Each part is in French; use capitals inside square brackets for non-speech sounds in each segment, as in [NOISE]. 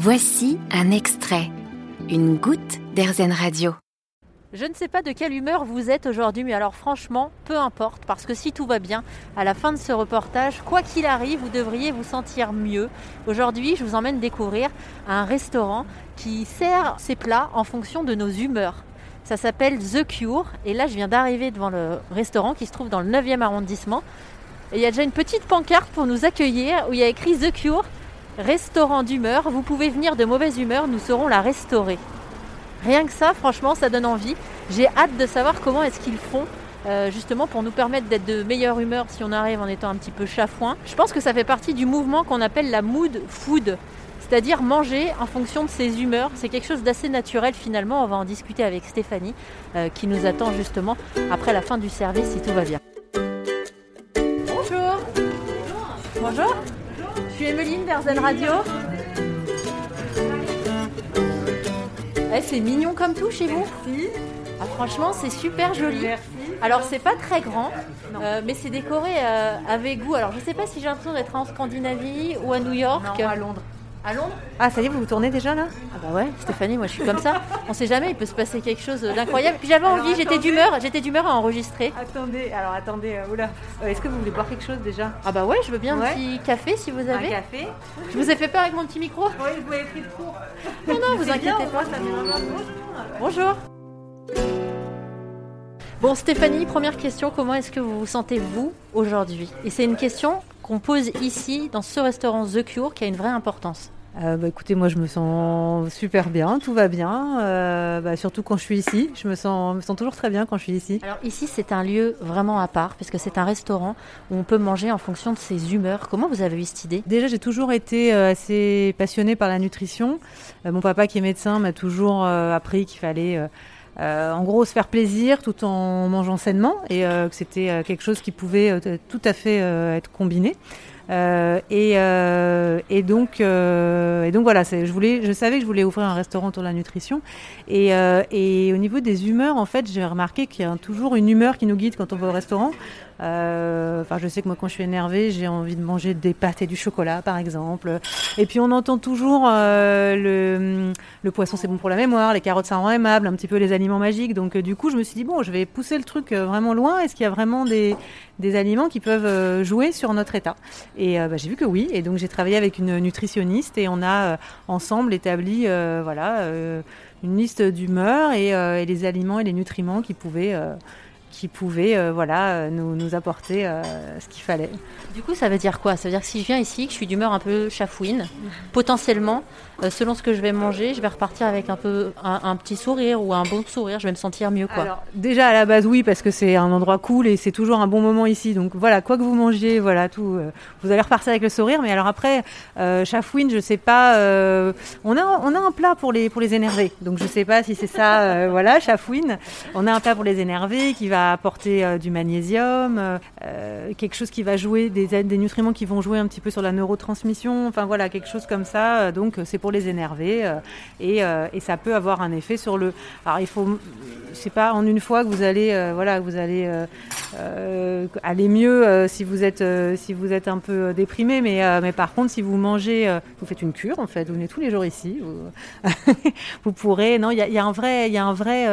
Voici un extrait, une goutte d'Airzen Radio. Je ne sais pas de quelle humeur vous êtes aujourd'hui, mais alors franchement, peu importe, parce que si tout va bien, à la fin de ce reportage, quoi qu'il arrive, vous devriez vous sentir mieux. Aujourd'hui, je vous emmène découvrir un restaurant qui sert ses plats en fonction de nos humeurs. Ça s'appelle The Cure, et là je viens d'arriver devant le restaurant qui se trouve dans le 9e arrondissement. Et il y a déjà une petite pancarte pour nous accueillir où il y a écrit The Cure, restaurant d'humeur. Vous pouvez venir de mauvaise humeur, nous saurons la restaurer. Rien que ça, franchement, ça donne envie. J'ai hâte de savoir comment est-ce qu'ils font euh, justement pour nous permettre d'être de meilleure humeur si on arrive en étant un petit peu chafouin. Je pense que ça fait partie du mouvement qu'on appelle la mood food, c'est-à-dire manger en fonction de ses humeurs. C'est quelque chose d'assez naturel finalement. On va en discuter avec Stéphanie euh, qui nous attend justement après la fin du service si tout va bien. Bonjour. Bonjour. Suis Emeline d'Airzen Radio. Eh, c'est mignon comme tout chez vous Ah, franchement, c'est super joli. Alors, c'est pas très grand, euh, mais c'est décoré euh, avec goût. Alors, je sais pas si j'ai l'impression d'être en Scandinavie ou à New York. Non, à Londres. À Londres Ah, ça y est, vous vous tournez déjà là Ah bah ouais, Stéphanie, moi je suis comme ça. On sait jamais, il peut se passer quelque chose d'incroyable. Puis j'avais envie, j'étais d'humeur, j'étais d'humeur à enregistrer. Attendez, alors attendez, euh, oula. Euh, Est-ce que vous voulez boire quelque chose déjà? Ah bah ouais, je veux bien Ouais. un petit café si vous Un avez. café Je vous ai fait peur avec mon petit micro Oui, vous avez pris de cours. Non, non, vous inquiétez pas. moi, ça met vraiment Bonjour. Bon Stéphanie, première question, comment est-ce que vous vous sentez vous aujourd'hui? Et c'est une question qu'on pose ici dans ce restaurant The Cure qui a une vraie importance. Euh, bah, écoutez, moi je me sens super bien, tout va bien. euh, bah, surtout quand je suis ici, je me sens, me sens toujours très bien quand je suis ici. Alors ici c'est un lieu vraiment à part puisque c'est un restaurant où on peut manger en fonction de ses humeurs. Comment vous avez eu cette idée? Déjà, j'ai toujours été euh, assez passionnée par la nutrition. Euh, mon papa, qui est médecin, m'a toujours appris qu'il fallait, euh, en gros, se faire plaisir tout en mangeant sainement et euh, que c'était euh, quelque chose qui pouvait tout à fait être combiné. Euh, et, euh, et donc, euh, et donc voilà, je voulais, je savais que je voulais ouvrir un restaurant autour de la nutrition. Et, euh, et au niveau des humeurs, en fait, j'ai remarqué qu'il y a toujours une humeur qui nous guide quand on va au restaurant. Euh, Enfin, je sais que moi, quand je suis énervée, j'ai envie de manger des pâtes et du chocolat, par exemple. Et puis, on entend toujours euh, le, le poisson, c'est bon pour la mémoire, les carottes, ça rend aimable, un petit peu les aliments magiques. Donc, du coup, je me suis dit, bon, je vais pousser le truc vraiment loin. Est-ce qu'il y a vraiment des, des aliments qui peuvent jouer sur notre état? Et euh, bah, j'ai vu que oui. Et donc, j'ai travaillé avec une nutritionniste et on a euh, ensemble établi, euh, voilà, une liste d'humeurs et, les aliments et les nutriments qui pouvaient, qui pouvaient, euh, voilà, euh, nous, nous apporter euh, ce qu'il fallait. Du coup ça veue dire quoi? Ça veut dire que si je viens ici, que je suis d'humeur un peu chafouine, potentiellement, euh, selon ce que je vais manger, je vais repartir avec un peu un, un petit sourire ou un bon sourire, je vais me sentir mieux quoi. Alors, déjà à la base, oui, parce que c'est un endroit cool et c'est toujours un bon moment ici. Donc voilà, quoi que vous mangiez, voilà, tout, vous allez repartir avec le sourire. Mais alors après, chafouine, je sais pas. on a, on a un plat pour les pour les énervés. Donc je sais pas si c'est ça. voilà, chafouine. On a un plat pour les énervés qui va apporter euh, du magnésium, euh, euh, quelque chose qui va jouer des nutriments qui vont jouer un petit peu sur la neurotransmission. Enfin voilà, quelque chose comme ça. Donc c'est pour les énervés euh, et, ça peut avoir un effet sur le. Alors il faut c'est pas en une fois que vous allez voilà vous allez aller mieux si vous êtes si vous êtes un peu déprimé mais mais par contre si vous mangez vous faites une cure en fait vous venez tous les jours ici vous, [LAUGHS] pourrez non il y y a un vrai il y a un vrai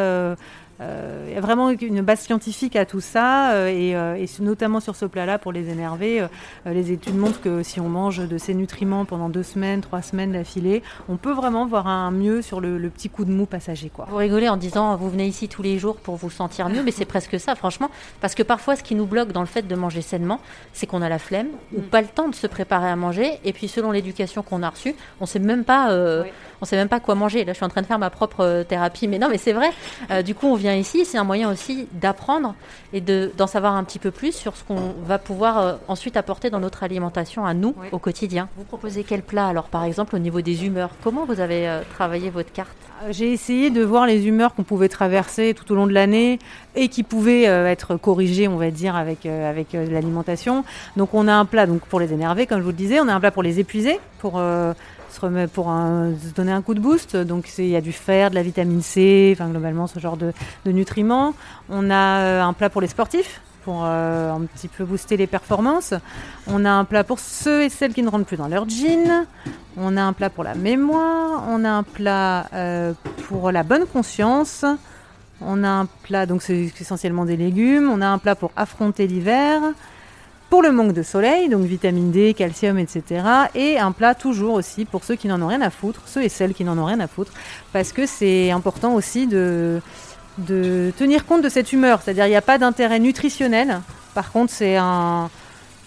il y a vraiment une base scientifique à tout ça euh, et, euh, et notamment sur ce plat-là pour les énerver. euh, euh, les études montrent que si on mange de ces nutriments pendant deux semaines, trois semaines d'affilée, on peut vraiment voir un mieux sur le, le petit coup de mou passager. Quoi. Vous rigolez en disant vous venez ici tous les jours pour vous sentir mieux, mais c'est presque ça, franchement. Parce que parfois, ce qui nous bloque dans le fait de manger sainement, c'est qu'on a la flemme ou pas le temps de se préparer à manger. Et puis, selon l'éducation qu'on a reçue, on sait même pas, euh, Oui. on sait même pas quoi manger. Là, je suis en train de faire ma propre euh, thérapie, mais non, mais c'est vrai. Euh, du coup, on vient ici, c'est un moyen aussi d'apprendre et de d'en savoir un petit peu plus sur ce qu'on va pouvoir euh, ensuite apporter dans notre alimentation à nous Oui. au quotidien. Vous proposez quel plat alors, par exemple, au niveau des humeurs? Comment vous avez euh, travaillé votre carte? Euh, J'ai essayé de voir les humeurs qu'on pouvait traverser tout au long de l'année et qui pouvaient euh, être corrigées, on va dire, avec, avec l'alimentation. Donc on a un plat donc pour les énerver, comme je vous le disais, on a un plat pour les épuiser, pour pour se donner un coup de boost. Donc il y a du fer, de la vitamine C, enfin globalement ce genre de, de nutriments. On a euh, un plat pour les sportifs pour euh, un petit peu booster les performances. On a un plat pour ceux et celles qui ne rentrent plus dans leur jean. On a un plat pour la mémoire. On a un plat euh, pour la bonne conscience. On a un plat, donc c'est essentiellement des légumes. On a un plat pour affronter l'hiver. Pour le manque de soleil, donc vitamine D, calcium, etc. Et un plat toujours aussi pour ceux qui n'en ont rien à foutre, ceux et celles qui n'en ont rien à foutre, parce que c'est important aussi de, de tenir compte de cette humeur. C'est-à-dire il n'y a pas d'intérêt nutritionnel. Par contre, c'est un,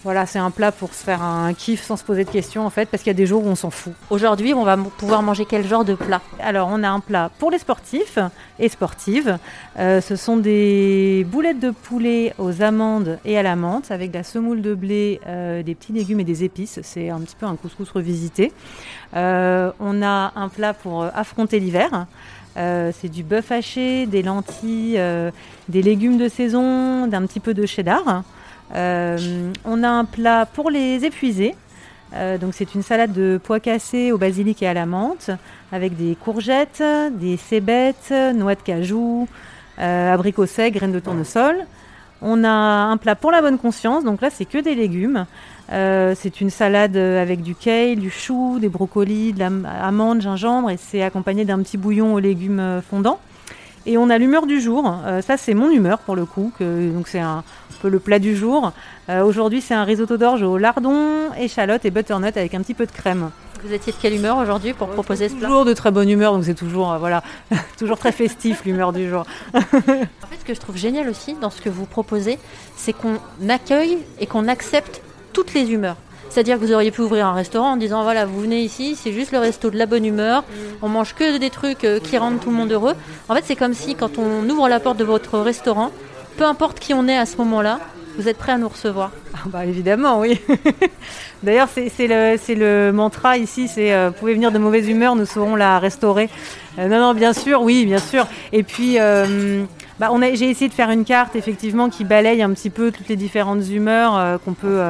voilà, c'est un plat pour se faire un kiff sans se poser de questions en fait, parce qu'il y a des jours où on s'en fout. Aujourd'hui, on va pouvoir manger quel genre de plat? Alors, on a un plat pour les sportifs et sportives. Euh, ce sont des boulettes de poulet aux amandes et à la menthe, avec de la semoule de blé, euh, des petits légumes et des épices. C'est un petit peu un couscous revisité. Euh, on a un plat pour affronter l'hiver. c'est du bœuf haché, des lentilles, des légumes de saison, d'un petit peu de cheddar. Euh, on a un plat pour les épuisés. Euh, donc c'est une salade de pois cassés au basilic et à la menthe avec des courgettes, des cébettes, noix de cajou, euh, abricots secs, graines de tournesol. On a un plat pour la bonne conscience, donc là c'est que des légumes. c'est une salade avec du kale, du chou, des brocolis, de l'amande, gingembre et c'est accompagné d'un petit bouillon aux légumes fondants. Et on a l'humeur du jour. ça c'est mon humeur pour le coup. donc c'est un, peu le plat du jour. Euh, aujourd'hui, c'est un risotto d'orge au lardon, échalote et butternut avec un petit peu de crème. Vous étiez de quelle humeur aujourd'hui pour proposer ce plat Toujours de très bonne humeur, donc c'est toujours, euh, voilà, [LAUGHS] toujours très festif l'humeur du jour. [LAUGHS] en fait, ce que je trouve génial aussi dans ce que vous proposez, c'est qu'on accueille et qu'on accepte toutes les humeurs. C'est-à-dire que vous auriez pu ouvrir un restaurant en disant voilà, vous venez ici, c'est juste le resto de la bonne humeur, on mange que des trucs euh, qui rendent tout le monde heureux. En fait, c'est comme si quand on ouvre la porte de votre restaurant, peu importe qui on est à ce moment-là, vous êtes prêt à nous recevoir ah bah Évidemment, oui. [LAUGHS] D'ailleurs, c'est le, le, mantra ici, c'est euh, vous pouvez venir de mauvaise humeur, nous saurons la restaurer. Euh, non, non, bien sûr, oui, bien sûr. Et puis, euh, bah, j'ai essayé de faire une carte, effectivement, qui balaye un petit peu toutes les différentes humeurs qu'on peut,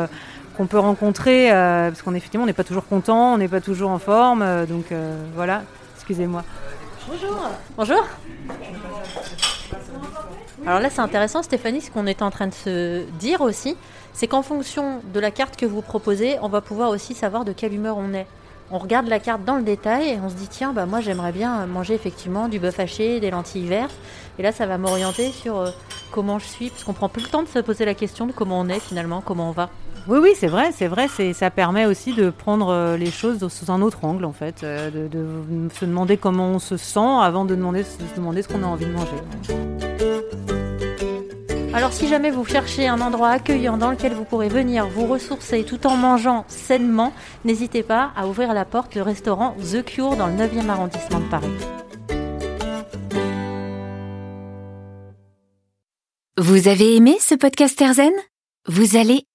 qu'on peut rencontrer, parce qu'on effectivement, on n'est pas toujours content, on n'est pas toujours en forme, donc voilà, excusez-moi. Bonjour. Bonjour. Alors là, c'est intéressant, Stéphanie, ce qu'on est en train de se dire aussi, c'est qu'en fonction de la carte que vous proposez, on va pouvoir aussi savoir de quelle humeur on est. On regarde la carte dans le détail et on se dit tiens bah moi j'aimerais bien manger effectivement du bœuf haché, des lentilles vertes et là ça va m'orienter sur euh, comment je suis parce qu'on prend plus le temps de se poser la question de comment on est finalement, comment on va. Oui, oui, c'est vrai, c'est vrai, c'est, ça permet aussi de prendre euh, les choses sous un autre angle, en fait, euh, de, de, se demander comment on se sent avant de demander, de se demander ce qu'on a envie de manger. Alors si jamais vous cherchez un endroit accueillant dans lequel vous pourrez venir vous ressourcer tout en mangeant sainement, n'hésitez pas à ouvrir la porte du restaurant The Cure dans le 9e arrondissement de Paris. Vous avez aimé ce podcast Erzen Vous allez